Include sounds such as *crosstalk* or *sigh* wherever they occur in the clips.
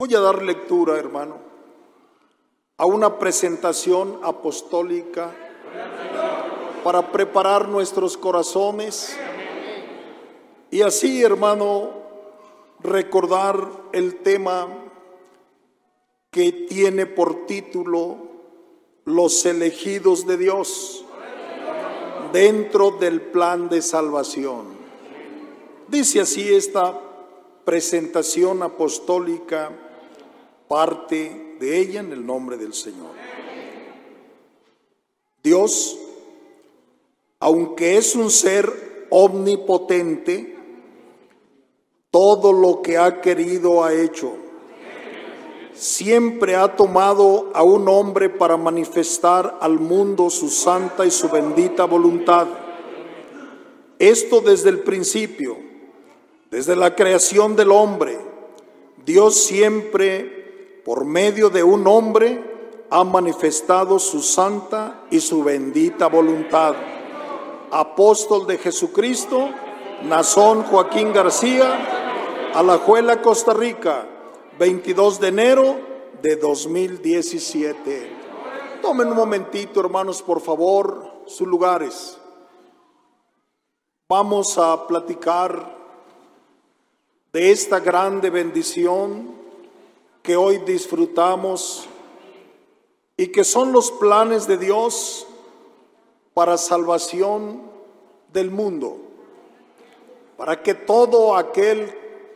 Voy a dar lectura, hermano, a una presentación apostólica para preparar nuestros corazones y así, hermano, recordar el tema que tiene por título Los elegidos de Dios dentro del plan de salvación. Dice así esta presentación apostólica, parte de ella en el nombre del Señor. Dios, aunque es un ser omnipotente, todo lo que ha querido ha hecho. Siempre ha tomado a un hombre para manifestar al mundo su santa y su bendita voluntad. Esto desde el principio, desde la creación del hombre. Dios siempre, por medio de un hombre, ha manifestado su santa y su bendita voluntad. Apóstol de Jesucristo, Nazón Joaquín García, Alajuela, Costa Rica, 22 de enero de 2017. Tomen un momentito, hermanos, por favor, sus lugares. Vamos a platicar de esta grande bendición que hoy disfrutamos y que son los planes de Dios para salvación del mundo para que todo aquel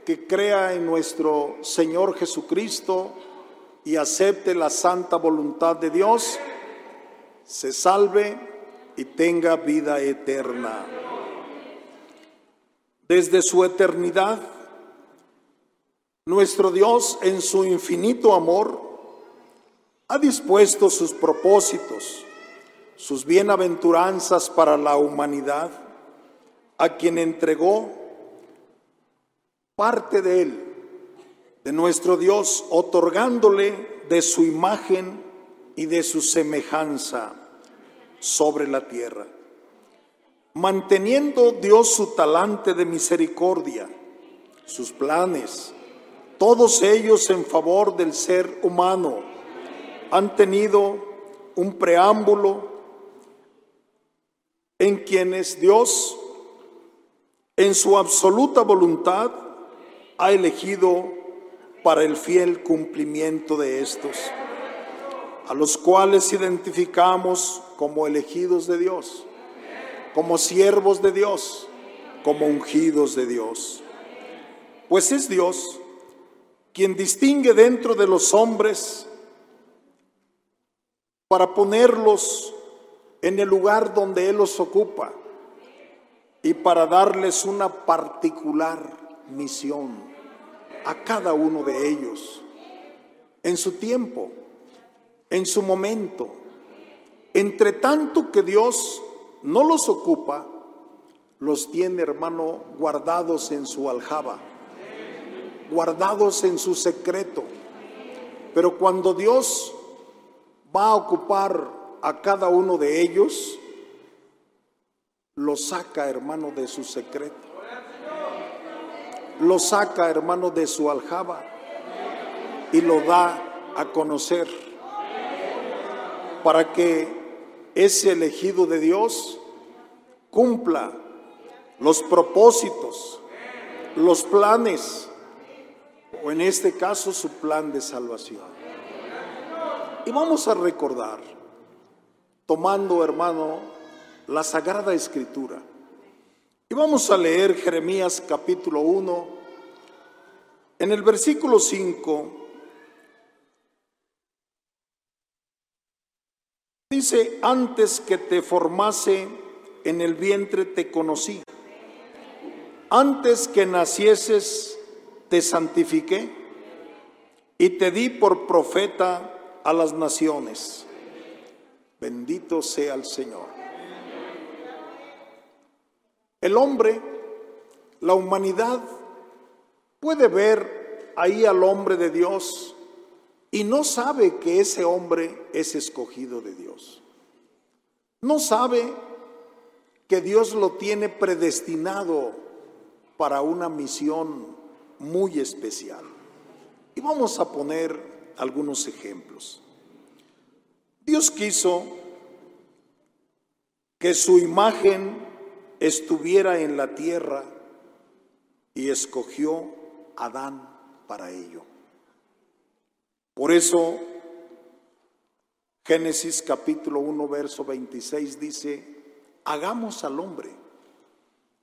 que crea en nuestro Señor Jesucristo y acepte la santa voluntad de Dios, se salve y tenga vida eterna. Desde su eternidad, nuestro Dios en su infinito amor ha dispuesto sus propósitos, sus bienaventuranzas para la humanidad a quien entregó parte de él, de nuestro Dios, otorgándole de su imagen y de su semejanza sobre la tierra. Manteniendo Dios su talante de misericordia, sus planes, todos ellos en favor del ser humano, han tenido un preámbulo en quienes Dios en su absoluta voluntad ha elegido para el fiel cumplimiento de estos, a los cuales identificamos como elegidos de Dios, como siervos de Dios, como ungidos de Dios. Pues es Dios quien distingue dentro de los hombres para ponerlos en el lugar donde Él los ocupa y para darles una particular misión a cada uno de ellos en su tiempo, en su momento. Entre tanto que Dios no los ocupa, los tiene, hermano, guardados en su aljaba, guardados en su secreto. Pero cuando Dios va a ocupar a cada uno de ellos, lo saca, hermano, de su secreto. Lo saca, hermano, de su aljaba y lo da a conocer para que ese elegido de Dios cumpla los propósitos, los planes, o en este caso su plan de salvación. Y vamos a recordar, tomando, hermano, la Sagrada Escritura. Y vamos a leer Jeremías capítulo 1, en el versículo 5. Dice, antes que te formase en el vientre te conocí, antes que nacieses te santifiqué y te di por profeta a las naciones. Bendito sea el Señor. El hombre, la humanidad, puede ver ahí al hombre de Dios y no sabe que ese hombre es escogido de Dios. No sabe que Dios lo tiene predestinado para una misión muy especial. Y vamos a poner algunos ejemplos. Dios quiso que su imagen estuviera en la tierra y escogió a Adán para ello. Por eso Génesis capítulo 1, verso 26 dice, hagamos al hombre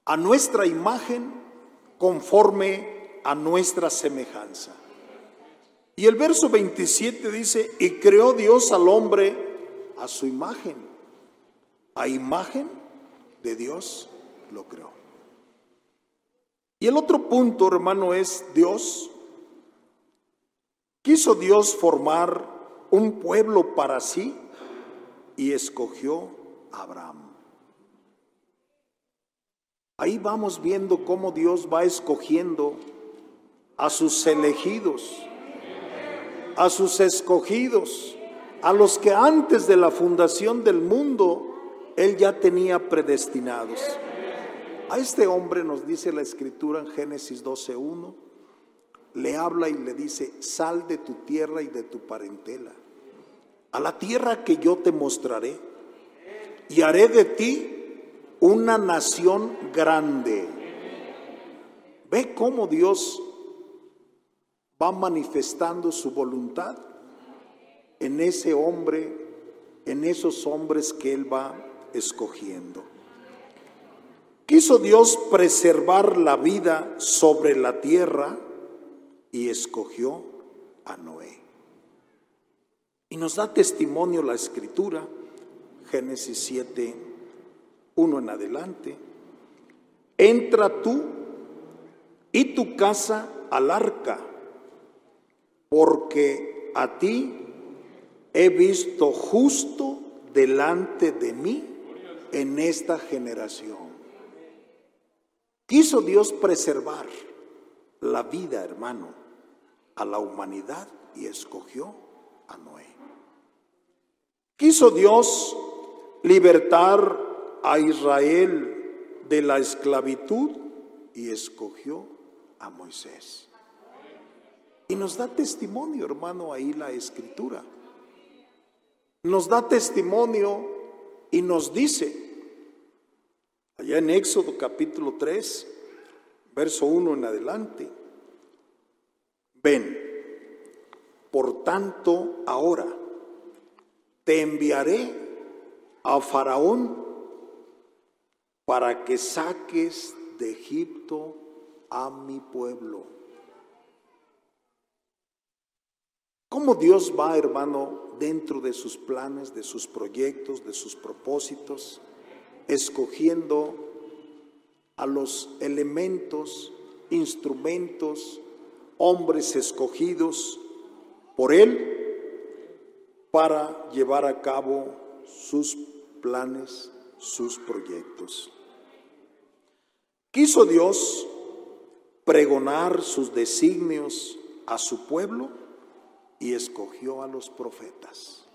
a nuestra imagen conforme a nuestra semejanza. Y el verso 27 dice, y creó Dios al hombre a su imagen, a imagen de Dios lo creó. Y el otro punto, hermano, es Dios. Quiso Dios formar un pueblo para sí y escogió a Abraham. Ahí vamos viendo cómo Dios va escogiendo a sus elegidos, a sus escogidos, a los que antes de la fundación del mundo Él ya tenía predestinados. A este hombre nos dice la escritura en Génesis 12.1, le habla y le dice, sal de tu tierra y de tu parentela, a la tierra que yo te mostraré, y haré de ti una nación grande. Ve cómo Dios va manifestando su voluntad en ese hombre, en esos hombres que Él va escogiendo. Quiso Dios preservar la vida sobre la tierra y escogió a Noé. Y nos da testimonio la escritura, Génesis 7, uno en adelante, entra tú y tu casa al arca, porque a ti he visto justo delante de mí en esta generación. Quiso Dios preservar la vida, hermano, a la humanidad y escogió a Noé. Quiso Dios libertar a Israel de la esclavitud y escogió a Moisés. Y nos da testimonio, hermano, ahí la escritura. Nos da testimonio y nos dice, allá en Éxodo capítulo 3, verso 1 en adelante, ven, por tanto ahora te enviaré a Faraón para que saques de Egipto a mi pueblo. ¿Cómo Dios va, hermano, dentro de sus planes, de sus proyectos, de sus propósitos, escogiendo a los elementos, instrumentos, hombres escogidos por Él para llevar a cabo sus planes, sus proyectos? Quiso Dios pregonar sus designios a su pueblo y escogió a los profetas.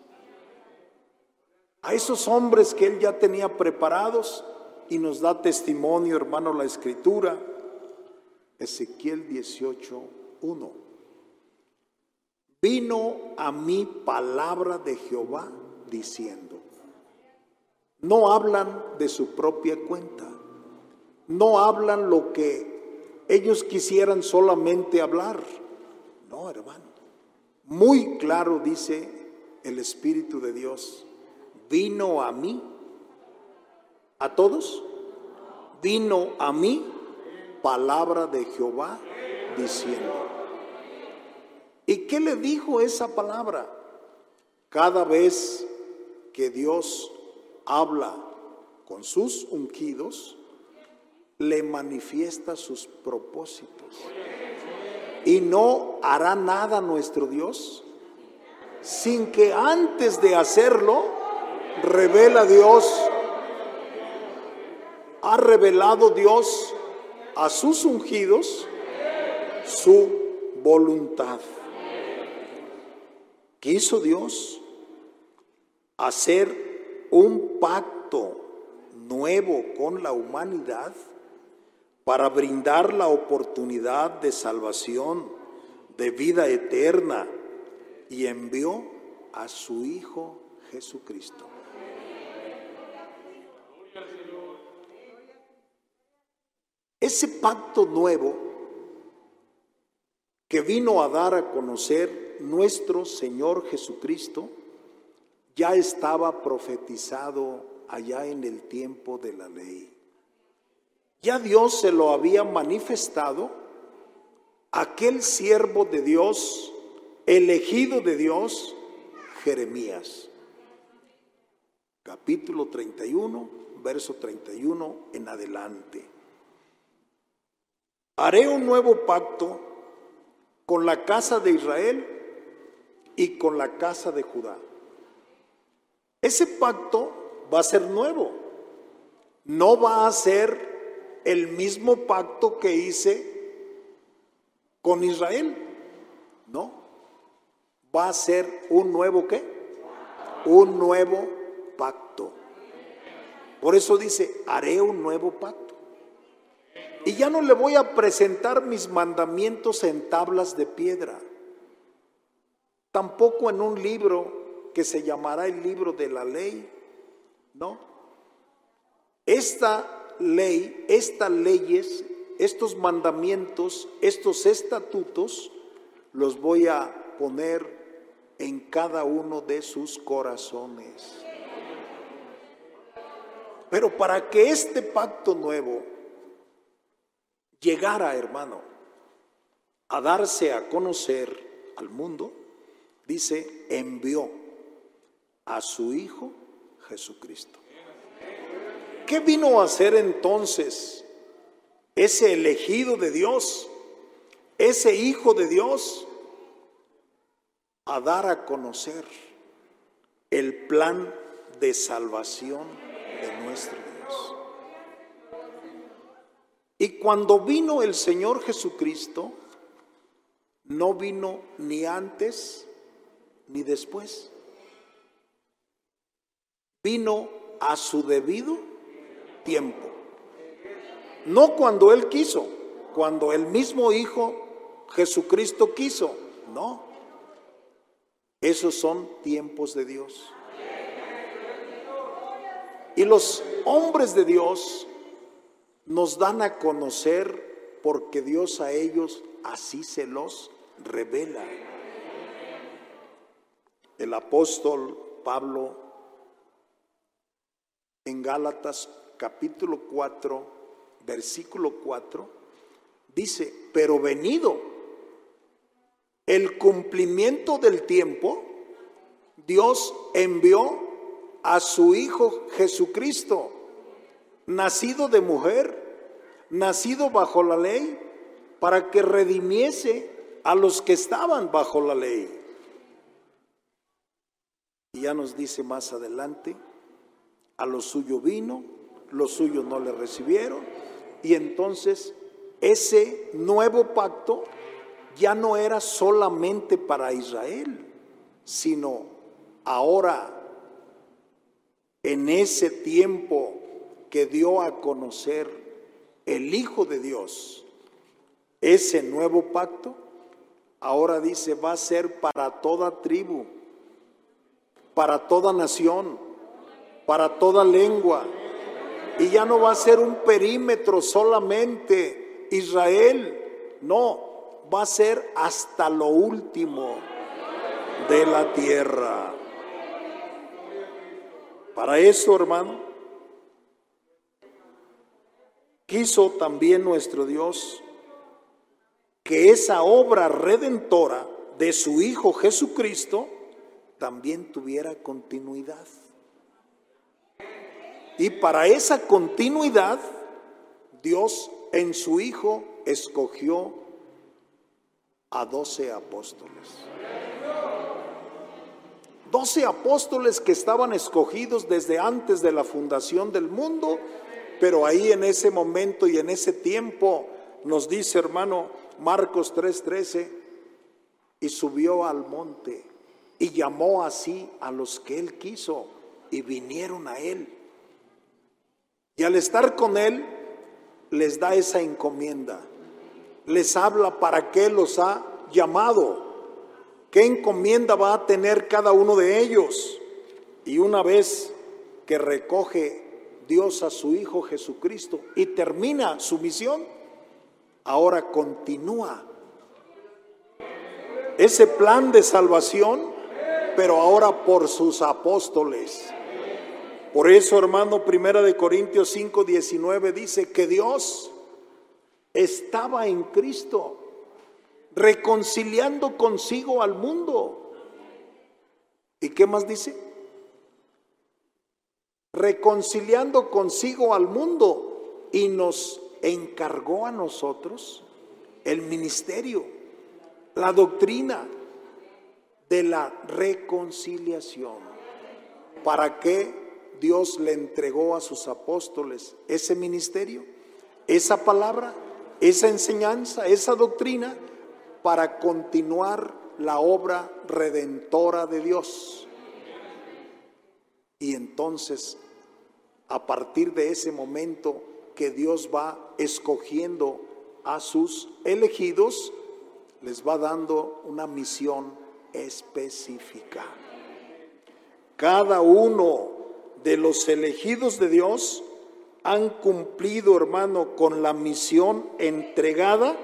A esos hombres que él ya tenía preparados y nos da testimonio, hermano, la escritura. Ezequiel 18, 1. Vino a mí palabra de Jehová diciendo, no hablan de su propia cuenta no hablan lo que ellos quisieran solamente hablar. No, hermano. Muy claro dice el Espíritu de Dios, vino a mí, a todos, vino a mí palabra de Jehová diciendo. ¿Y qué le dijo esa palabra? Cada vez que Dios habla con sus ungidos, le manifiesta sus propósitos. Y no hará nada nuestro Dios sin que antes de hacerlo revela Dios, ha revelado Dios a sus ungidos su voluntad. Quiso Dios hacer un pacto nuevo con la humanidad para brindar la oportunidad de salvación de vida eterna y envió a su Hijo Jesucristo. Ese pacto nuevo que vino a dar a conocer nuestro Señor Jesucristo ya estaba profetizado allá en el tiempo de la ley. Ya Dios se lo había manifestado aquel siervo de Dios, elegido de Dios, Jeremías. Capítulo 31, verso 31 en adelante. Haré un nuevo pacto con la casa de Israel y con la casa de Judá. Ese pacto va a ser nuevo. No va a ser el mismo pacto que hice con Israel. No. Va a ser un nuevo qué? Un nuevo pacto. Por eso dice, haré un nuevo pacto. Y ya no le voy a presentar mis mandamientos en tablas de piedra, tampoco en un libro que se llamará el libro de la ley, ¿no? Esta ley, estas leyes, estos mandamientos, estos estatutos, los voy a poner en cada uno de sus corazones. Pero para que este pacto nuevo llegara, hermano, a darse a conocer al mundo, dice, envió a su Hijo Jesucristo. ¿Qué vino a hacer entonces ese elegido de Dios, ese Hijo de Dios? A dar a conocer el plan de salvación de nuestro Dios. Y cuando vino el Señor Jesucristo, no vino ni antes ni después. Vino a su debido tiempo. No cuando Él quiso, cuando el mismo Hijo Jesucristo quiso, no. Esos son tiempos de Dios. Y los hombres de Dios nos dan a conocer porque Dios a ellos así se los revela. El apóstol Pablo en Gálatas capítulo 4, versículo 4, dice, pero venido el cumplimiento del tiempo, Dios envió a su Hijo Jesucristo, nacido de mujer, nacido bajo la ley, para que redimiese a los que estaban bajo la ley. Y ya nos dice más adelante, a lo suyo vino, los suyos no le recibieron, y entonces ese nuevo pacto ya no era solamente para Israel, sino ahora, en ese tiempo que dio a conocer el Hijo de Dios, ese nuevo pacto, ahora dice, va a ser para toda tribu, para toda nación, para toda lengua. Y ya no va a ser un perímetro solamente Israel, no, va a ser hasta lo último de la tierra. Para eso, hermano, quiso también nuestro Dios que esa obra redentora de su Hijo Jesucristo también tuviera continuidad. Y para esa continuidad, Dios en su Hijo escogió a doce apóstoles. Doce apóstoles que estaban escogidos desde antes de la fundación del mundo, pero ahí en ese momento y en ese tiempo nos dice hermano Marcos 3:13, y subió al monte y llamó así a los que él quiso y vinieron a él. Y al estar con él, les da esa encomienda. Les habla para qué los ha llamado? ¿Qué encomienda va a tener cada uno de ellos? Y una vez que recoge Dios a su Hijo Jesucristo y termina su misión, ahora continúa ese plan de salvación, pero ahora por sus apóstoles. Por eso, hermano, Primera de Corintios 5, 19 dice que Dios estaba en Cristo, reconciliando consigo al mundo. ¿Y qué más dice? Reconciliando consigo al mundo y nos encargó a nosotros el ministerio, la doctrina de la reconciliación. ¿Para qué Dios le entregó a sus apóstoles ese ministerio, esa palabra, esa enseñanza, esa doctrina, para continuar la obra redentora de Dios. Y entonces, a partir de ese momento que Dios va escogiendo a sus elegidos, les va dando una misión específica. Cada uno de los elegidos de Dios han cumplido, hermano, con la misión entregada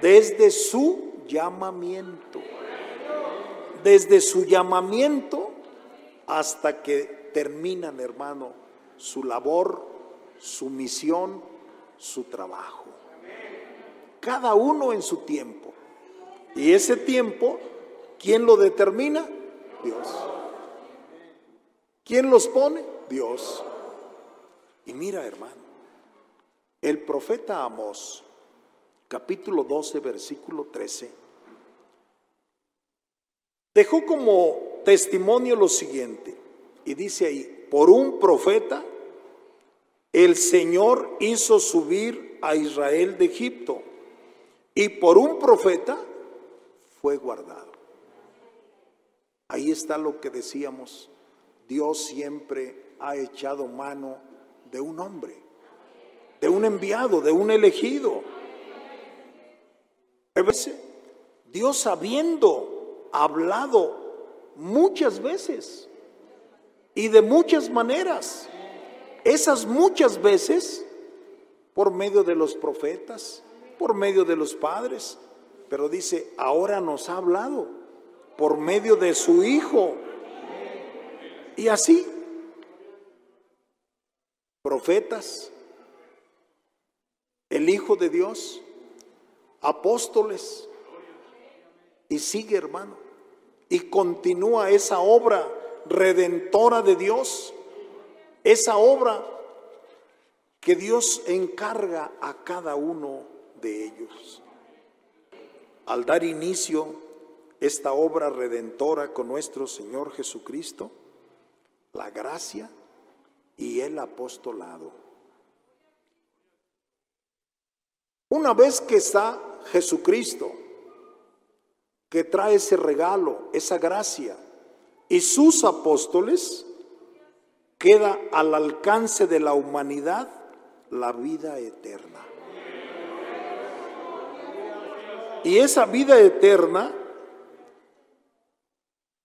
desde su llamamiento. Desde su llamamiento hasta que terminan, hermano, su labor, su misión, su trabajo. Cada uno en su tiempo. Y ese tiempo, ¿quién lo determina? Dios. ¿Quién los pone? Dios. Y mira, hermano, el profeta Amos, capítulo 12, versículo 13, dejó como testimonio lo siguiente, y dice ahí, por un profeta, el Señor hizo subir a Israel de Egipto, y por un profeta fue guardado. Ahí está lo que decíamos Dios siempre ha echado mano de un hombre, de un enviado, de un elegido. Dios habiendo hablado muchas veces y de muchas maneras, esas muchas veces por medio de los profetas, por medio de los padres, pero dice, ahora nos ha hablado por medio de su Hijo y así, profetas, el Hijo de Dios, apóstoles, y sigue hermano, y continúa esa obra redentora de Dios, esa obra que Dios encarga a cada uno de ellos. Al dar inicio esta obra redentora con nuestro Señor Jesucristo, la gracia y el apostolado. Una vez que está Jesucristo, que trae ese regalo, esa gracia, y sus apóstoles, queda al alcance de la humanidad la vida eterna. Y esa vida eterna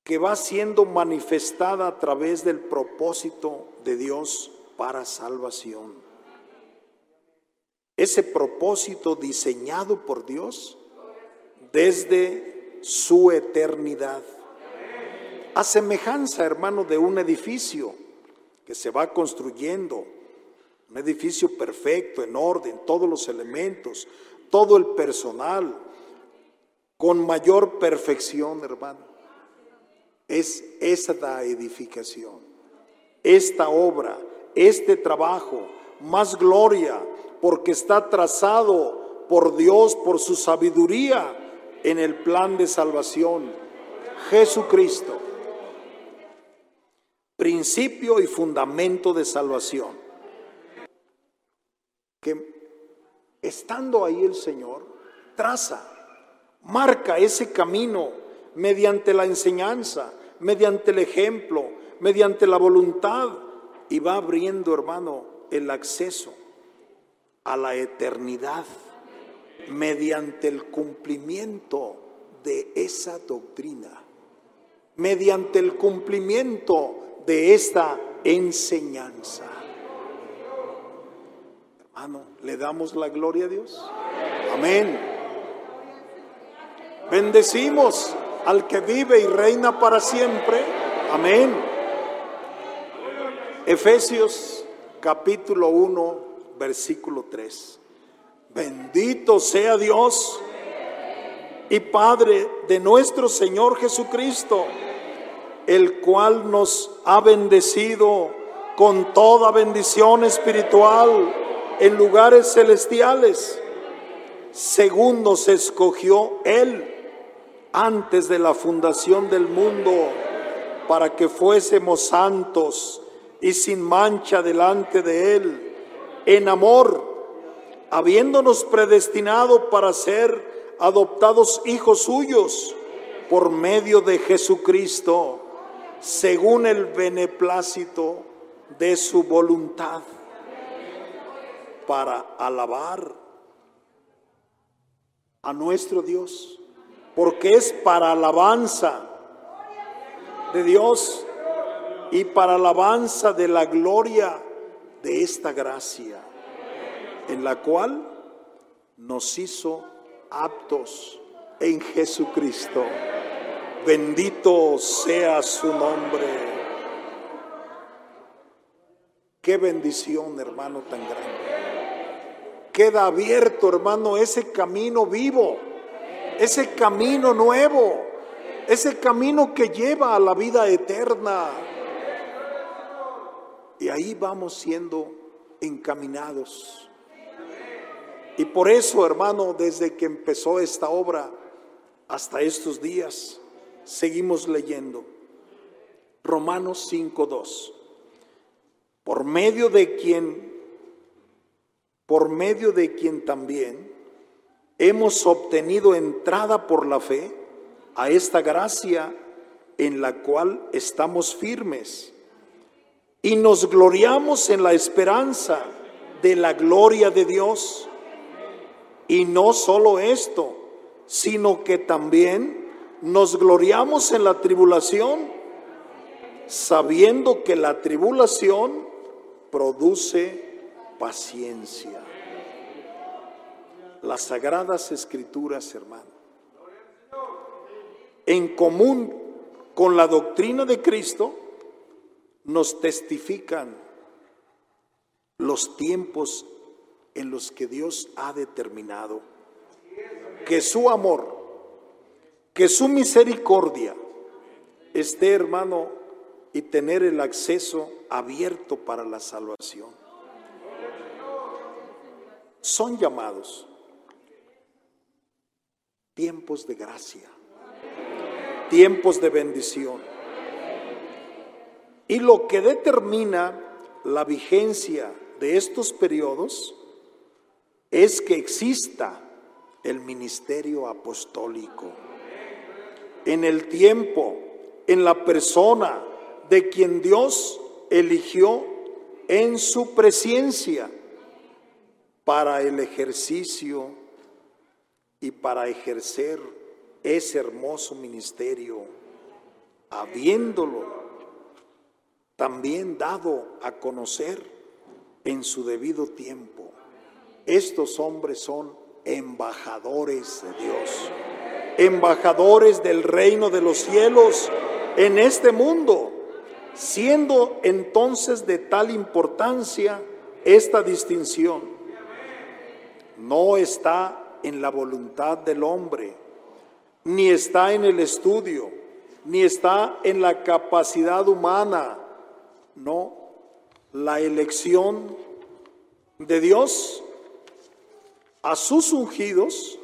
que va siendo manifestada a través del propósito de Dios para salvación. Ese propósito diseñado por Dios desde su eternidad. A semejanza, hermano, de un edificio que se va construyendo, un edificio perfecto, en orden, todos los elementos, todo el personal, con mayor perfección, hermano es esta edificación, esta obra, este trabajo, más gloria, porque está trazado por Dios, por su sabiduría en el plan de salvación. Jesucristo, principio y fundamento de salvación. Que estando ahí el Señor, traza, marca ese camino mediante la enseñanza, mediante el ejemplo, mediante la voluntad, y va abriendo, hermano, el acceso a la eternidad, mediante el cumplimiento de esa doctrina, mediante el cumplimiento de esta enseñanza. Hermano, ¿le damos la gloria a Dios? Amén. Bendecimos al que vive y reina para siempre. Amén. Efesios capítulo 1, versículo 3. Bendito sea Dios y Padre de nuestro Señor Jesucristo, el cual nos ha bendecido con toda bendición espiritual en lugares celestiales, según nos escogió Él antes de la fundación del mundo, para que fuésemos santos y sin mancha delante de Él, en amor, habiéndonos predestinado para ser adoptados hijos suyos por medio de Jesucristo, según el beneplácito de su voluntad, para alabar a nuestro Dios, porque es para alabanza de Dios y para alabanza de la gloria de esta gracia, en la cual nos hizo aptos en Jesucristo. Bendito sea su nombre. Qué bendición, hermano, tan grande. Queda abierto, hermano, ese camino vivo, ese camino nuevo, ese camino que lleva a la vida eterna. Y ahí vamos siendo encaminados y por eso, hermano, desde que empezó esta obra hasta estos días, seguimos leyendo. Romanos 5.2. Por medio de quien, por medio de quien también hemos obtenido entrada por la fe a esta gracia en la cual estamos firmes y nos gloriamos en la esperanza de la gloria de Dios. Y no solo esto, sino que también nos gloriamos en la tribulación, sabiendo que la tribulación produce paciencia. Las sagradas escrituras, hermano, en común con la doctrina de Cristo, nos testifican los tiempos en los que Dios ha determinado que su amor, que su misericordia esté, hermano, y tener el acceso abierto para la salvación. Son llamados tiempos de gracia, tiempos de bendición. Y lo que determina la vigencia de estos periodos es que exista el ministerio apostólico. En el tiempo, en la persona de quien Dios eligió en su presencia para el ejercicio y para ejercer ese hermoso ministerio, habiéndolo también dado a conocer en su debido tiempo. Estos hombres son embajadores de Dios, embajadores del reino de los cielos en este mundo, siendo entonces de tal importancia esta distinción. No está en la voluntad del hombre, ni está en el estudio, ni está en la capacidad humana, no, la elección de Dios a sus ungidos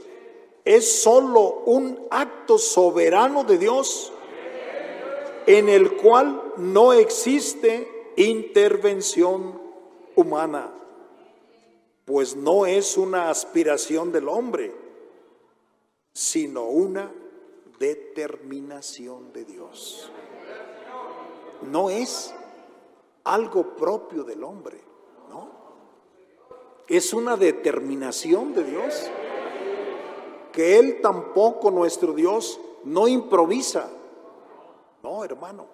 es solo un acto soberano de Dios en el cual no existe intervención humana, pues no es una aspiración del hombre, sino una determinación de Dios. No es algo propio del hombre es una determinación de Dios. que Él tampoco, nuestro Dios, no improvisa. No, hermano,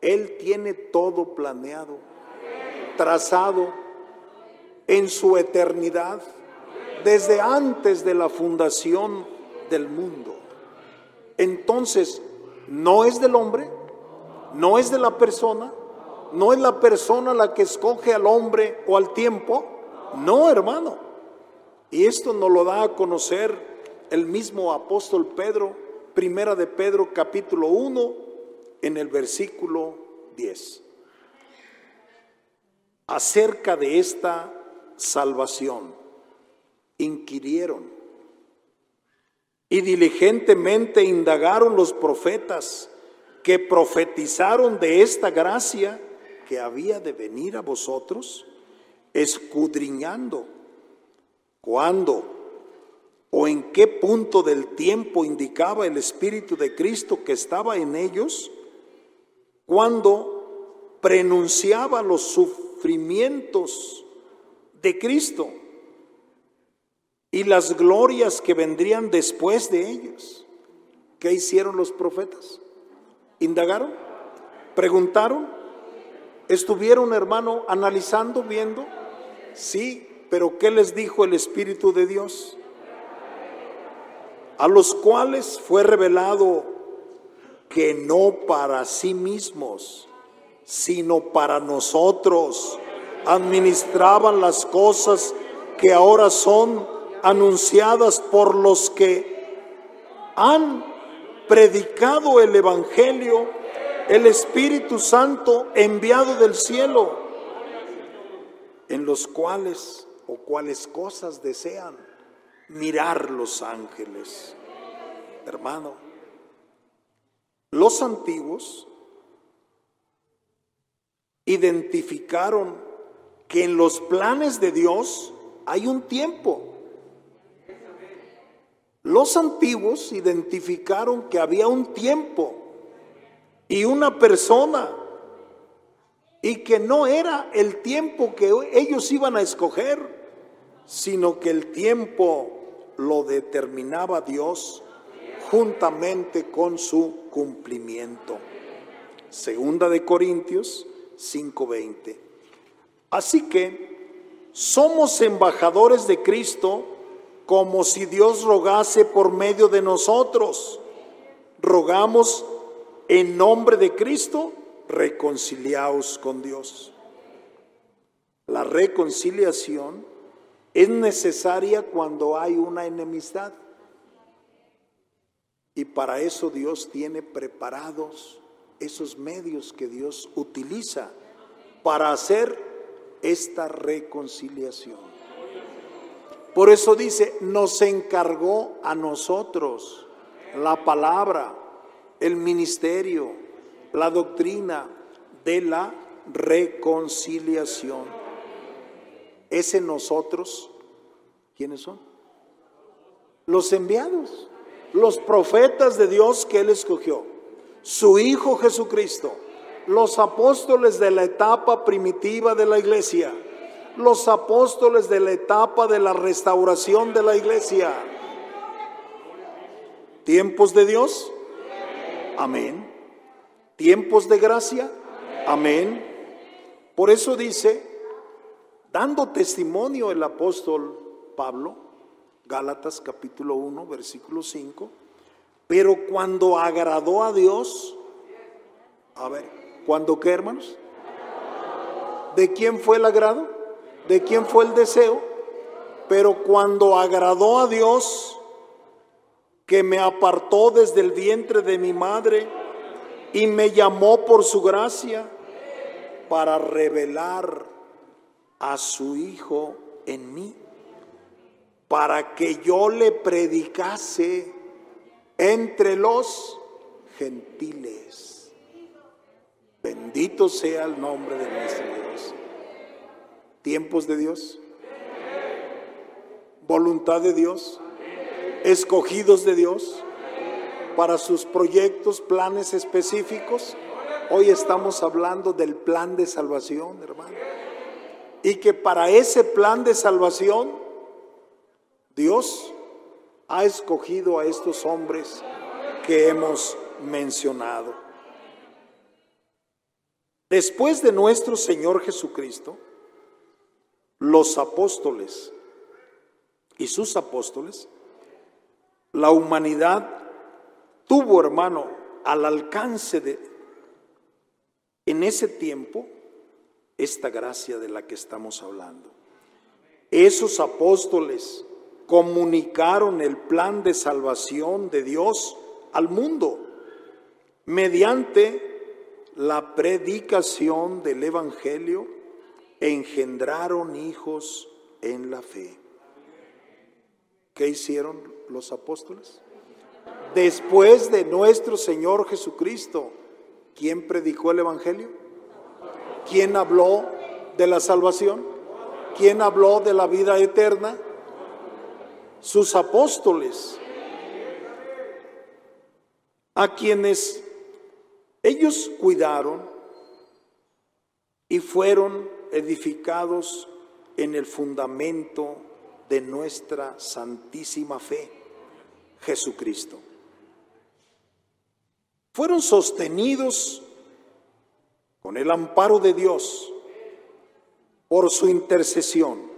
Él tiene todo planeado, trazado en su eternidad, desde antes de la fundación del mundo. Entonces, no es del hombre, no es de la persona, no es la persona la que escoge al hombre o al tiempo, no, hermano. Y esto nos lo da a conocer el mismo apóstol Pedro, primera de Pedro capítulo 1, en el versículo 10. Acerca de esta salvación, inquirieron y diligentemente indagaron los profetas que profetizaron de esta gracia que había de venir a vosotros, escudriñando cuándo o en qué punto del tiempo indicaba el Espíritu de Cristo que estaba en ellos, cuando prenunciaba los sufrimientos de Cristo y las glorias que vendrían después de ellos. ¿Qué hicieron los profetas? ¿Indagaron? ¿Preguntaron? ¿Estuvieron, hermano, analizando, viendo? Sí, pero ¿qué les dijo el Espíritu de Dios? A los cuales fue revelado que no para sí mismos, sino para nosotros administraban las cosas que ahora son anunciadas por los que han predicado el Evangelio, el Espíritu Santo enviado del cielo, en los cuales o cuales cosas desean mirar los ángeles. Hermano, los antiguos identificaron que en los planes de Dios hay un tiempo. Los antiguos identificaron que había un tiempo y una persona y que no era el tiempo que ellos iban a escoger, sino que el tiempo lo determinaba Dios juntamente con su cumplimiento. Segunda de Corintios 5:20. Así que somos embajadores de Cristo como si Dios rogase por medio de nosotros. Rogamos en nombre de Cristo, reconciliaos con Dios. La reconciliación es necesaria cuando hay una enemistad. Y para eso Dios tiene preparados esos medios que Dios utiliza para hacer esta reconciliación. Por eso dice, nos encargó a nosotros la palabra, el ministerio, la doctrina de la reconciliación. Ese nosotros, ¿quiénes son? Los enviados, los profetas de Dios que Él escogió, su Hijo Jesucristo, los apóstoles de la etapa primitiva de la iglesia los apóstoles de la etapa de la restauración de la iglesia. ¿Tiempos de Dios? Amén. ¿Tiempos de gracia? Amén. Por eso dice, dando testimonio el apóstol Pablo, Gálatas capítulo 1, versículo 5, pero cuando agradó a Dios, a ver, ¿cuándo qué hermanos? ¿De quién fue el agrado? de quién fue el deseo, pero cuando agradó a Dios, que me apartó desde el vientre de mi madre y me llamó por su gracia para revelar a su Hijo en mí, para que yo le predicase entre los gentiles. Bendito sea el nombre de nuestro Dios tiempos de Dios, voluntad de Dios, escogidos de Dios para sus proyectos, planes específicos. Hoy estamos hablando del plan de salvación, hermano. Y que para ese plan de salvación, Dios ha escogido a estos hombres que hemos mencionado. Después de nuestro Señor Jesucristo, los apóstoles y sus apóstoles, la humanidad tuvo, hermano, al alcance de, en ese tiempo, esta gracia de la que estamos hablando. Esos apóstoles comunicaron el plan de salvación de Dios al mundo mediante la predicación del Evangelio, engendraron hijos en la fe. ¿Qué hicieron los apóstoles? Después de nuestro Señor Jesucristo, ¿quién predicó el Evangelio? ¿Quién habló de la salvación? ¿Quién habló de la vida eterna? Sus apóstoles, a quienes ellos cuidaron y fueron edificados en el fundamento de nuestra santísima fe, Jesucristo. Fueron sostenidos con el amparo de Dios por su intercesión.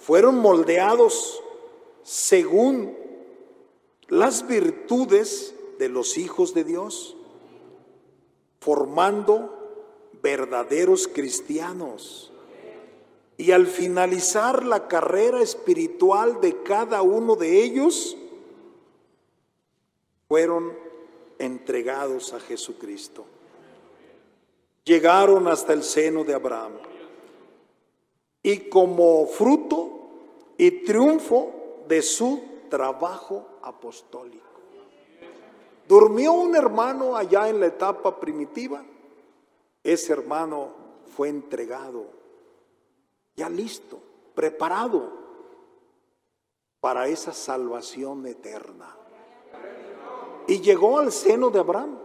Fueron moldeados según las virtudes de los hijos de Dios, formando verdaderos cristianos y al finalizar la carrera espiritual de cada uno de ellos, fueron entregados a Jesucristo. Llegaron hasta el seno de Abraham. Y como fruto y triunfo de su trabajo apostólico. Durmió un hermano allá en la etapa primitiva. Ese hermano fue entregado ya listo, preparado para esa salvación eterna. Y llegó al seno de Abraham.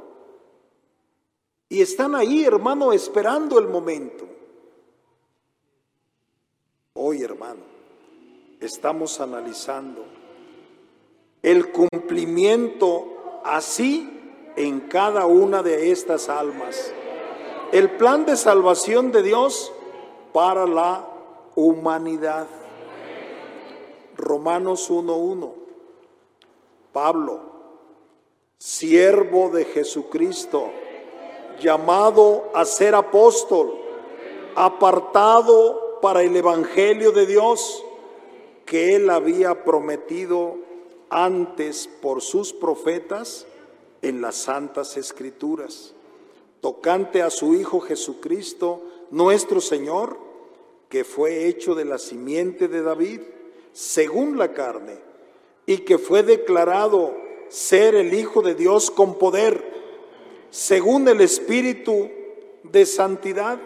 Y están ahí, hermano, esperando el momento. Hoy, hermano, estamos analizando el cumplimiento así en cada una de estas almas. El plan de salvación de Dios para la humanidad. Romanos 1.1. Pablo, siervo de Jesucristo, llamado a ser apóstol, apartado para el Evangelio de Dios que él había prometido antes por sus profetas en las santas escrituras, tocante a su Hijo Jesucristo, nuestro Señor, que fue hecho de la simiente de David, según la carne, y que fue declarado ser el Hijo de Dios con poder, según el Espíritu de santidad,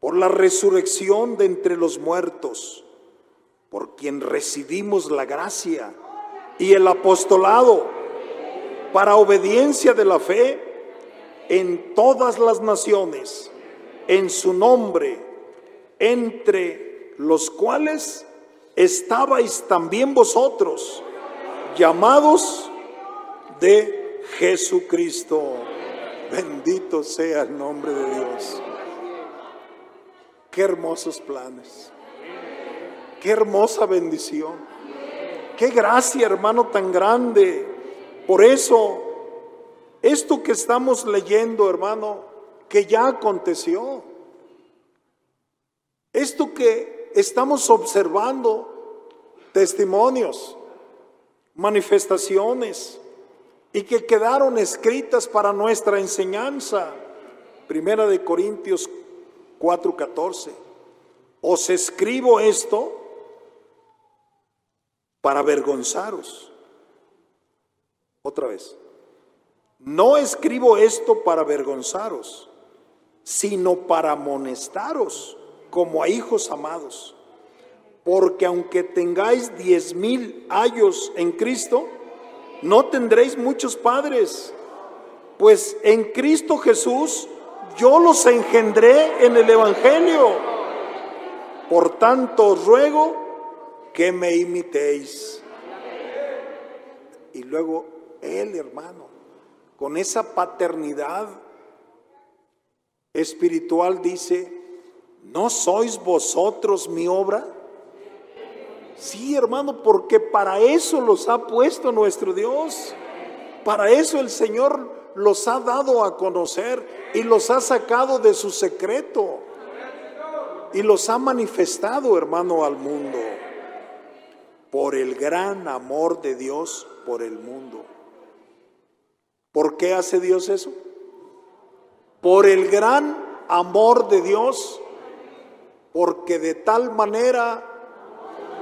por la resurrección de entre los muertos, por quien recibimos la gracia y el apostolado para obediencia de la fe en todas las naciones, en su nombre entre los cuales estabais también vosotros, llamados de Jesucristo. Bendito sea el nombre de Dios. Qué hermosos planes. Qué hermosa bendición. Qué gracia, hermano, tan grande. Por eso, esto que estamos leyendo, hermano, que ya aconteció. Esto que estamos observando, testimonios, manifestaciones, y que quedaron escritas para nuestra enseñanza. Primera de Corintios 4:14. Os escribo esto para avergonzaros. Otra vez. No escribo esto para avergonzaros, sino para amonestaros como a hijos amados. Porque aunque tengáis diez mil años en Cristo, no tendréis muchos padres, pues en Cristo Jesús yo los engendré en el Evangelio. Por tanto ruego que me imitéis. Y luego Él, hermano, con esa paternidad espiritual dice, ¿no sois vosotros mi obra? Sí, hermano, porque para eso los ha puesto nuestro Dios. Para eso el Señor los ha dado a conocer y los ha sacado de su secreto y los ha manifestado, hermano, al mundo por el gran amor de Dios por el mundo. ¿Por qué hace Dios eso? Por el gran amor de Dios, porque de tal manera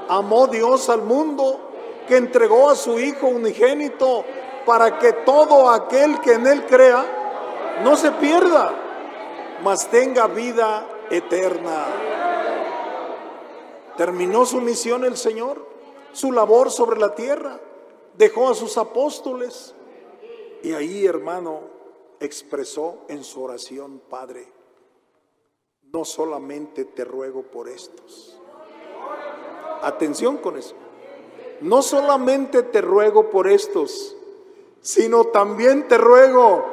amó Dios al mundo que entregó a su Hijo unigénito para que todo aquel que en Él crea no se pierda, mas tenga vida eterna. Terminó su misión el Señor, su labor sobre la tierra, dejó a sus apóstoles y ahí, hermano, expresó en su oración, Padre, no solamente te ruego por estos. Atención con eso. No solamente te ruego por estos, sino también te ruego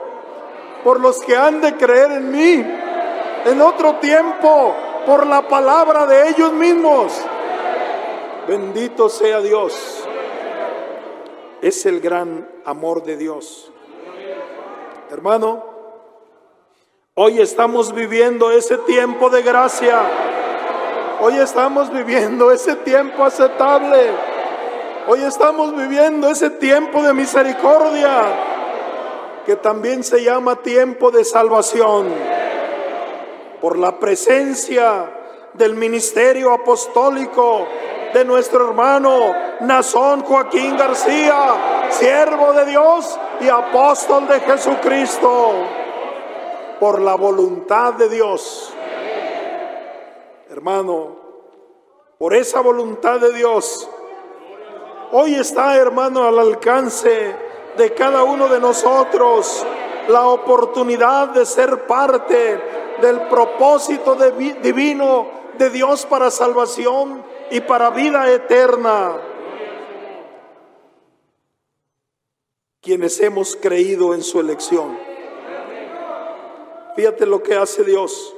por los que han de creer en mí en otro tiempo por la palabra de ellos mismos. Bendito sea Dios. Es el gran amor de Dios. Hermano, hoy estamos viviendo ese tiempo de gracia. Hoy estamos viviendo ese tiempo aceptable. Hoy estamos viviendo ese tiempo de misericordia que también se llama tiempo de salvación. Por la presencia del ministerio apostólico de nuestro hermano Nazón Joaquín García, siervo de Dios y apóstol de Jesucristo, por la voluntad de Dios. Hermano, por esa voluntad de Dios, Hoy está, hermano, al alcance de cada uno de nosotros la oportunidad de ser parte del propósito divino de Dios para salvación y para vida eterna. Quienes hemos creído en su elección. Fíjate lo que hace Dios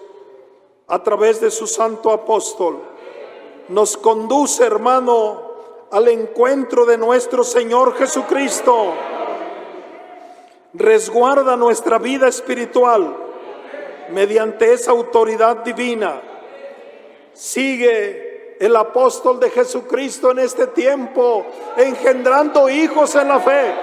a través de su santo apóstol. Nos conduce, hermano, al encuentro de nuestro Señor Jesucristo. Resguarda nuestra vida espiritual mediante esa autoridad divina. Sigue el apóstol de Jesucristo en este tiempo, engendrando hijos en la fe.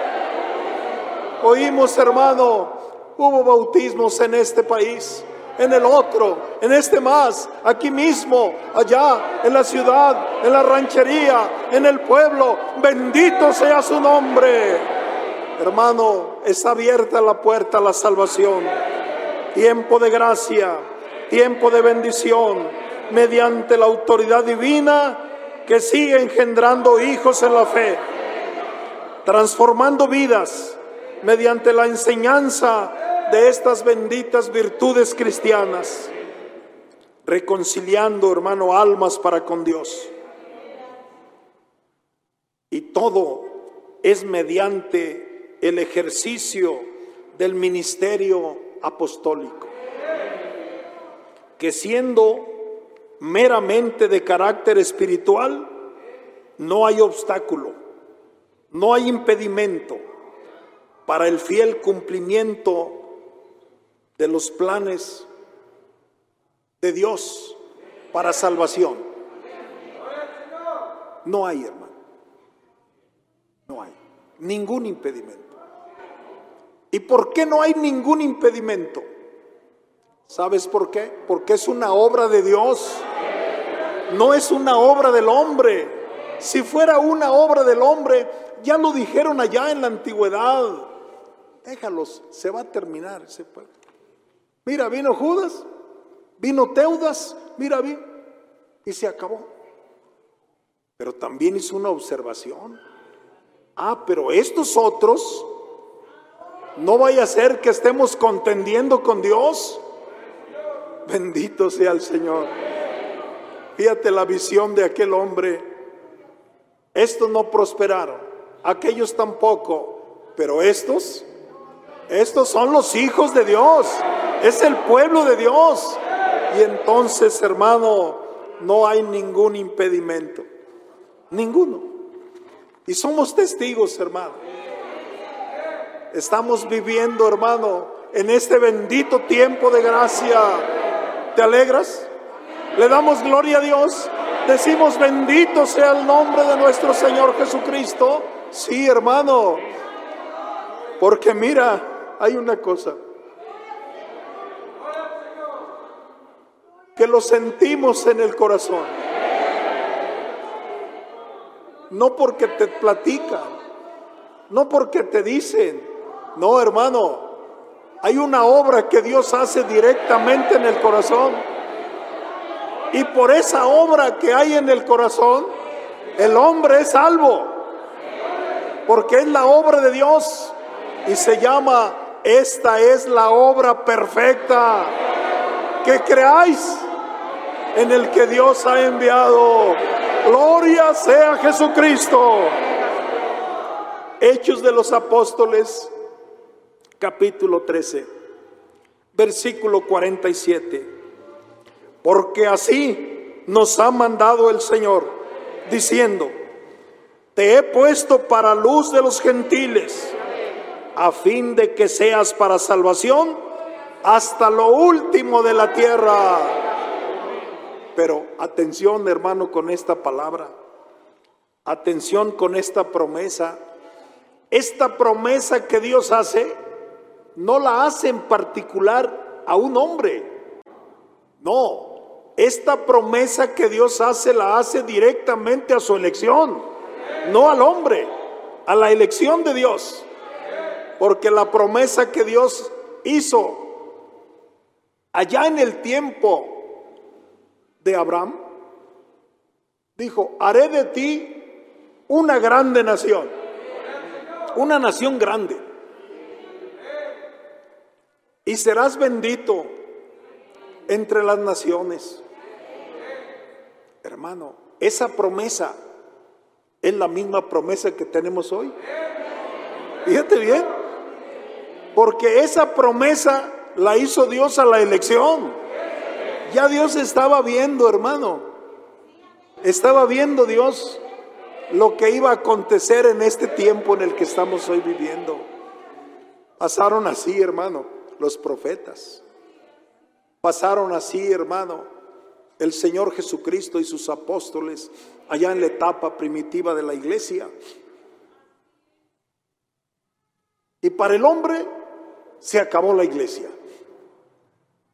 Oímos, hermano, hubo bautismos en este país en el otro, en este más, aquí mismo, allá, en la ciudad, en la ranchería, en el pueblo. Bendito sea su nombre. Hermano, está abierta la puerta a la salvación. Tiempo de gracia, tiempo de bendición, mediante la autoridad divina que sigue engendrando hijos en la fe, transformando vidas mediante la enseñanza de estas benditas virtudes cristianas, reconciliando, hermano, almas para con Dios. Y todo es mediante el ejercicio del ministerio apostólico, que siendo meramente de carácter espiritual, no hay obstáculo, no hay impedimento para el fiel cumplimiento de los planes de Dios para salvación. No hay, hermano. No hay ningún impedimento. ¿Y por qué no hay ningún impedimento? ¿Sabes por qué? Porque es una obra de Dios. No es una obra del hombre. Si fuera una obra del hombre, ya lo dijeron allá en la antigüedad. Déjalos, se va a terminar ese pueblo. Mira, vino Judas, vino Teudas, mira bien, y se acabó. Pero también hizo una observación. Ah, pero estos otros, no vaya a ser que estemos contendiendo con Dios. Bendito sea el Señor. Fíjate la visión de aquel hombre. Estos no prosperaron. aquellos tampoco, pero estos, estos son los hijos de Dios, es el pueblo de Dios. Y entonces, hermano, no hay ningún impedimento, ninguno. Y somos testigos, hermano. Estamos viviendo, hermano, en este bendito tiempo de gracia. ¿Te alegras? Le damos gloria a Dios. Decimos, bendito sea el nombre de nuestro Señor Jesucristo. Sí, hermano. Porque mira, hay una cosa. Que lo sentimos en el corazón. No porque te platican, no porque te dicen. No, hermano. Hay una obra que Dios hace directamente en el corazón. Y por esa obra que hay en el corazón, el hombre es salvo. Porque es la obra de Dios. Y se llama, esta es la obra perfecta. Que creáis en el que Dios ha enviado. Gloria sea Jesucristo. Hechos de los Apóstoles, capítulo 13, versículo 47 porque así nos ha mandado el Señor, diciendo, te he puesto para luz de los gentiles, a fin de que seas para salvación hasta lo último de la tierra. Pero atención hermano con esta palabra, atención con esta promesa. Esta promesa que Dios hace, no la hace en particular a un hombre, no, esta promesa que Dios hace la hace directamente a su elección, no al hombre, a la elección de Dios. Porque la promesa que Dios hizo allá en el tiempo de Abraham, dijo, haré de ti una grande nación, una nación grande. Y serás bendito entre las naciones. Hermano, esa promesa es la misma promesa que tenemos hoy. Fíjate bien, porque esa promesa la hizo Dios a la elección. Ya Dios estaba viendo, hermano. Estaba viendo Dios lo que iba a acontecer en este tiempo en el que estamos hoy viviendo. Pasaron así, hermano, los profetas. Pasaron así, hermano, el Señor Jesucristo y sus apóstoles allá en la etapa primitiva de la iglesia. Y para el hombre se acabó la iglesia.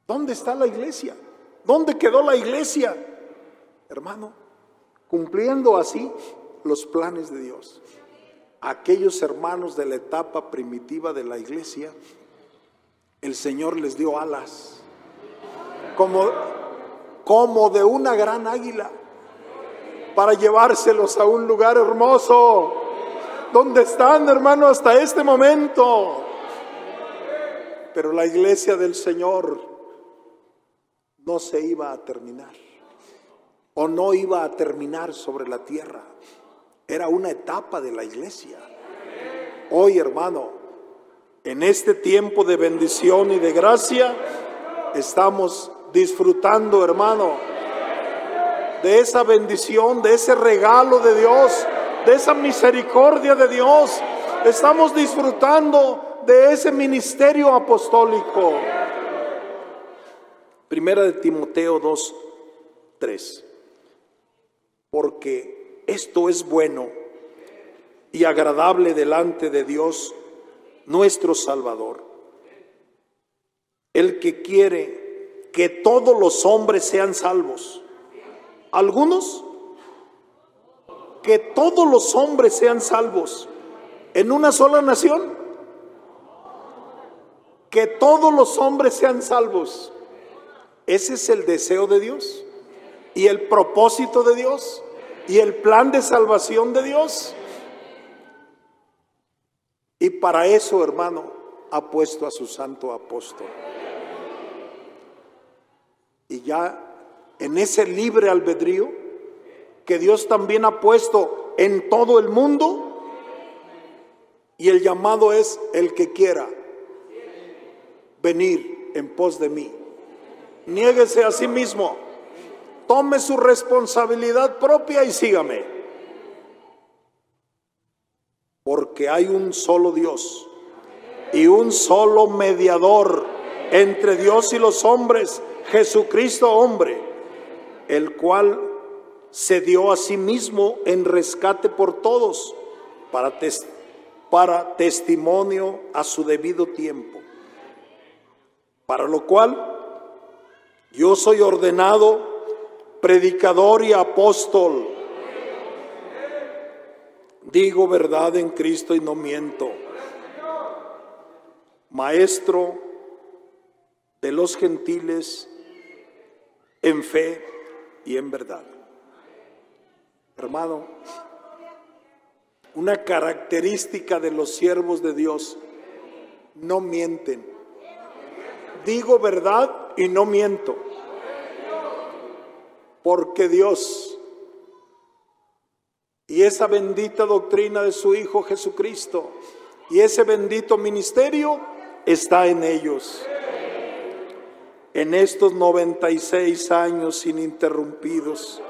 ¿Dónde está la iglesia? ¿Dónde quedó la iglesia? Hermano, cumpliendo así los planes de Dios. Aquellos hermanos de la etapa primitiva de la iglesia, el Señor les dio alas. Como como de una gran águila para llevárselos a un lugar hermoso donde están, hermano, hasta este momento. Pero la iglesia del Señor no se iba a terminar o no iba a terminar sobre la tierra. Era una etapa de la iglesia. Hoy, hermano, en este tiempo de bendición y de gracia, estamos disfrutando, hermano, de esa bendición, de ese regalo de Dios, de esa misericordia de Dios. Estamos disfrutando de ese ministerio apostólico. Primera de Timoteo 2, 3. Porque esto es bueno y agradable delante de Dios, nuestro Salvador. El que quiere que todos los hombres sean salvos. Algunos, que todos los hombres sean salvos en una sola nación. Que todos los hombres sean salvos. Ese es el deseo de Dios y el propósito de Dios y el plan de salvación de Dios. Y para eso, hermano, ha puesto a su santo apóstol. Y ya en ese libre albedrío que Dios también ha puesto en todo el mundo, Y el llamado es el que quiera venir en pos de mí. Niéguese a sí mismo, tome su responsabilidad propia y sígame. Porque hay un solo Dios y un solo mediador entre Dios y los hombres, Jesucristo hombre, el cual se dio a sí mismo en rescate por todos para, para testimonio a su debido tiempo. Para lo cual yo soy ordenado predicador y apóstol. Digo verdad en Cristo y no miento. Maestro de los gentiles en fe y en verdad. Hermano, una característica de los siervos de Dios, no mienten. Digo verdad y no miento. Porque Dios y esa bendita doctrina de su Hijo Jesucristo y ese bendito ministerio está en ellos. En estos 96 años ininterrumpidos,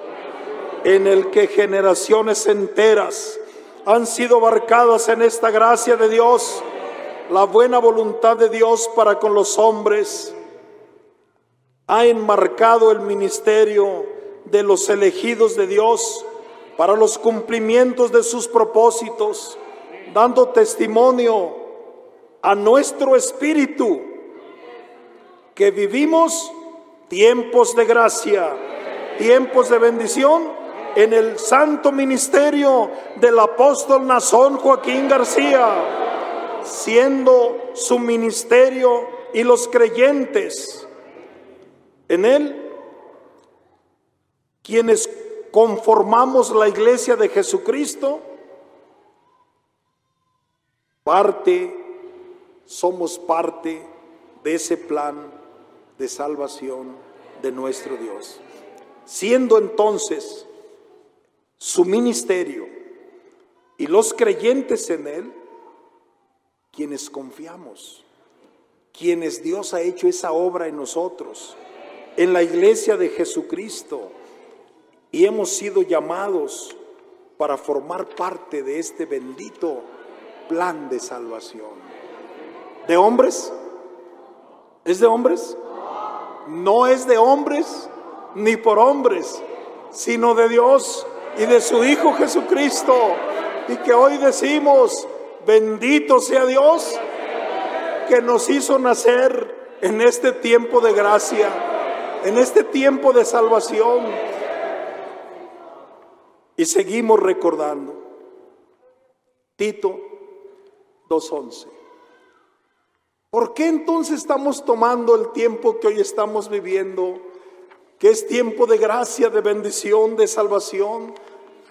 en el que generaciones enteras han sido abarcadas en esta gracia de Dios, la buena voluntad de Dios para con los hombres, ha enmarcado el ministerio de los elegidos de Dios para los cumplimientos de sus propósitos, dando testimonio a nuestro espíritu que vivimos tiempos de gracia, tiempos de bendición en el santo ministerio del apóstol Nazón Joaquín García, siendo su ministerio y los creyentes en él, quienes conformamos la iglesia de Jesucristo, parte, somos parte de ese plan de salvación de nuestro Dios. Siendo entonces su ministerio y los creyentes en él, quienes confiamos, quienes Dios ha hecho esa obra en nosotros en la iglesia de Jesucristo y hemos sido llamados para formar parte de este bendito plan de salvación. ¿De hombres? ¿Es de hombres? No es de hombres ni por hombres, sino de Dios y de su Hijo Jesucristo. Y que hoy decimos, bendito sea Dios que nos hizo nacer en este tiempo de gracia en este tiempo de salvación. Y seguimos recordando. Tito 2.11. ¿Por qué entonces estamos tomando el tiempo que hoy estamos viviendo, que es tiempo de gracia, de bendición, de salvación,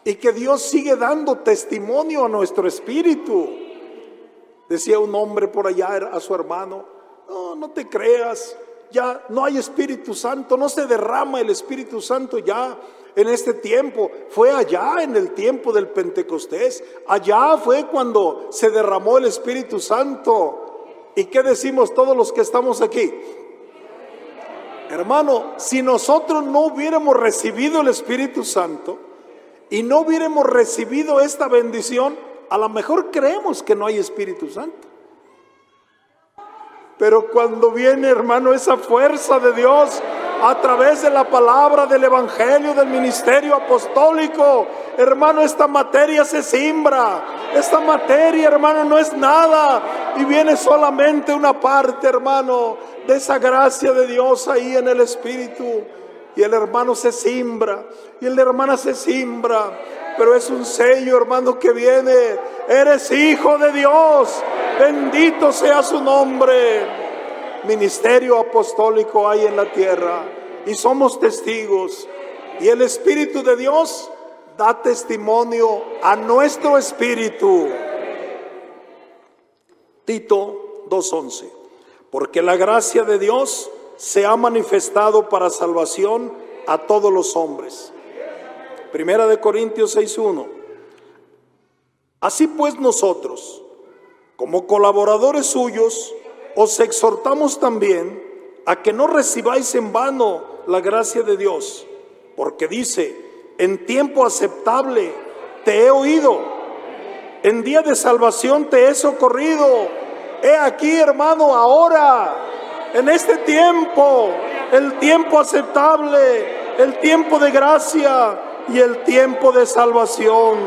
y que Dios sigue dando testimonio a nuestro espíritu? Decía un hombre por allá a su hermano, no, no te creas, ya no hay Espíritu Santo, no se derrama el Espíritu Santo ya en este tiempo. Fue allá en el tiempo del Pentecostés. Allá fue cuando se derramó el Espíritu Santo. ¿Y qué decimos todos los que estamos aquí? Hermano, si nosotros no hubiéramos recibido el Espíritu Santo y no hubiéramos recibido esta bendición, a lo mejor creemos que no hay Espíritu Santo. Pero cuando viene, hermano, esa fuerza de Dios a través de la palabra del Evangelio, del ministerio apostólico, hermano, esta materia se simbra. Esta materia, hermano, no es nada. Y viene solamente una parte, hermano, de esa gracia de Dios ahí en el Espíritu. Y el hermano se simbra. Y el hermana se simbra pero es un sello, hermano, que viene. Eres hijo de Dios. Bendito sea su nombre. Ministerio apostólico hay en la tierra y somos testigos. Y el Espíritu de Dios da testimonio a nuestro espíritu. Tito 2.11. Porque la gracia de Dios se ha manifestado para salvación a todos los hombres Primera de Corintios 6.1. Así pues nosotros, como colaboradores suyos, os exhortamos también a que no recibáis en vano la gracia de Dios, porque dice, en tiempo aceptable te he oído, en día de salvación te he socorrido. He aquí, hermano, ahora, en este tiempo, el tiempo aceptable, el tiempo de gracia y el tiempo de salvación.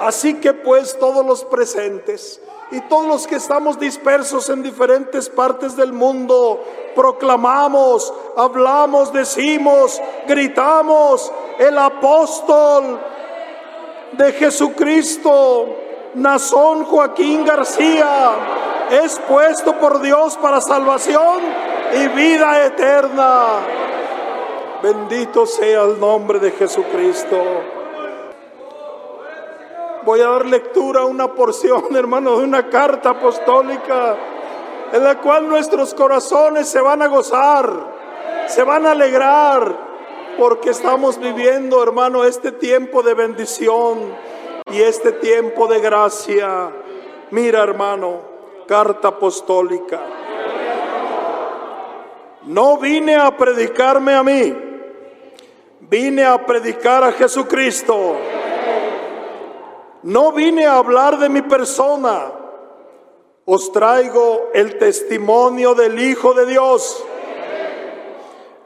Así que pues todos los presentes y todos los que estamos dispersos en diferentes partes del mundo, proclamamos, hablamos, decimos, gritamos, el apóstol de Jesucristo, Nazón Joaquín García, es puesto por Dios para salvación y vida eterna. Bendito sea el nombre de Jesucristo. Voy a dar lectura a una porción, *laughs* hermano, de una carta apostólica en la cual nuestros corazones se van a gozar, se van a alegrar, porque estamos viviendo, hermano, este tiempo de bendición y este tiempo de gracia. Mira, hermano, carta apostólica. No vine a predicarme a mí, vine a predicar a Jesucristo. No vine a hablar de mi persona, os traigo el testimonio del Hijo de Dios.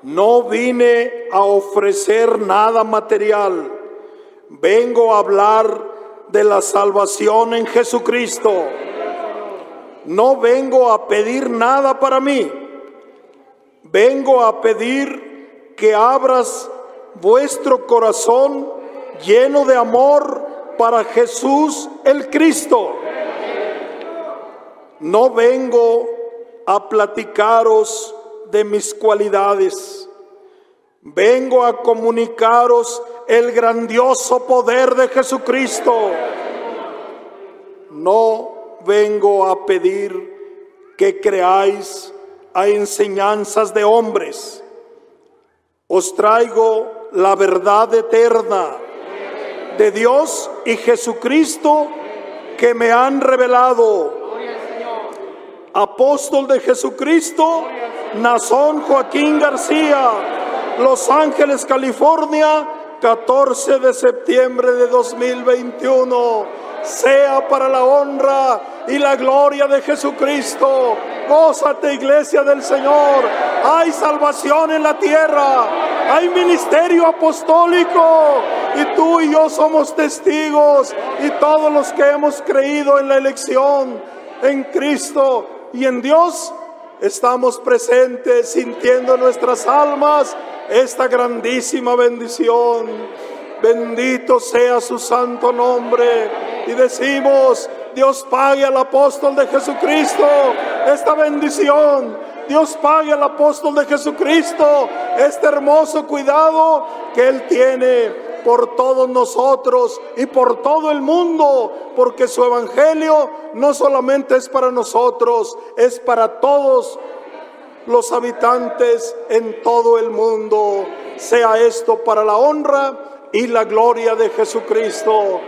No vine a ofrecer nada material, vengo a hablar de la salvación en Jesucristo. No vengo a pedir nada para mí, vengo a pedir que abras vuestro corazón lleno de amor para Jesús el Cristo. No vengo a platicaros de mis cualidades. Vengo a comunicaros el grandioso poder de Jesucristo. No vengo a pedir que creáis a enseñanzas de hombres. Os traigo la verdad eterna de Dios y Jesucristo que me han revelado. Apóstol de Jesucristo, Nazón Joaquín García, Los Ángeles, California, 14 de septiembre de 2021. Sea para la honra y la gloria de Jesucristo. Gózate, iglesia del Señor. Hay salvación en la tierra. Hay ministerio apostólico. Y tú y yo somos testigos. Y todos los que hemos creído en la elección en Cristo y en Dios, estamos presentes sintiendo nuestras almas esta grandísima bendición. Bendito sea su santo nombre. Y decimos, Dios pague al apóstol de Jesucristo esta bendición. Dios pague al apóstol de Jesucristo este hermoso cuidado que Él tiene por todos nosotros y por todo el mundo, porque su evangelio no solamente es para nosotros, es para todos los habitantes en todo el mundo. Sea esto para la honra y la gloria de Jesucristo.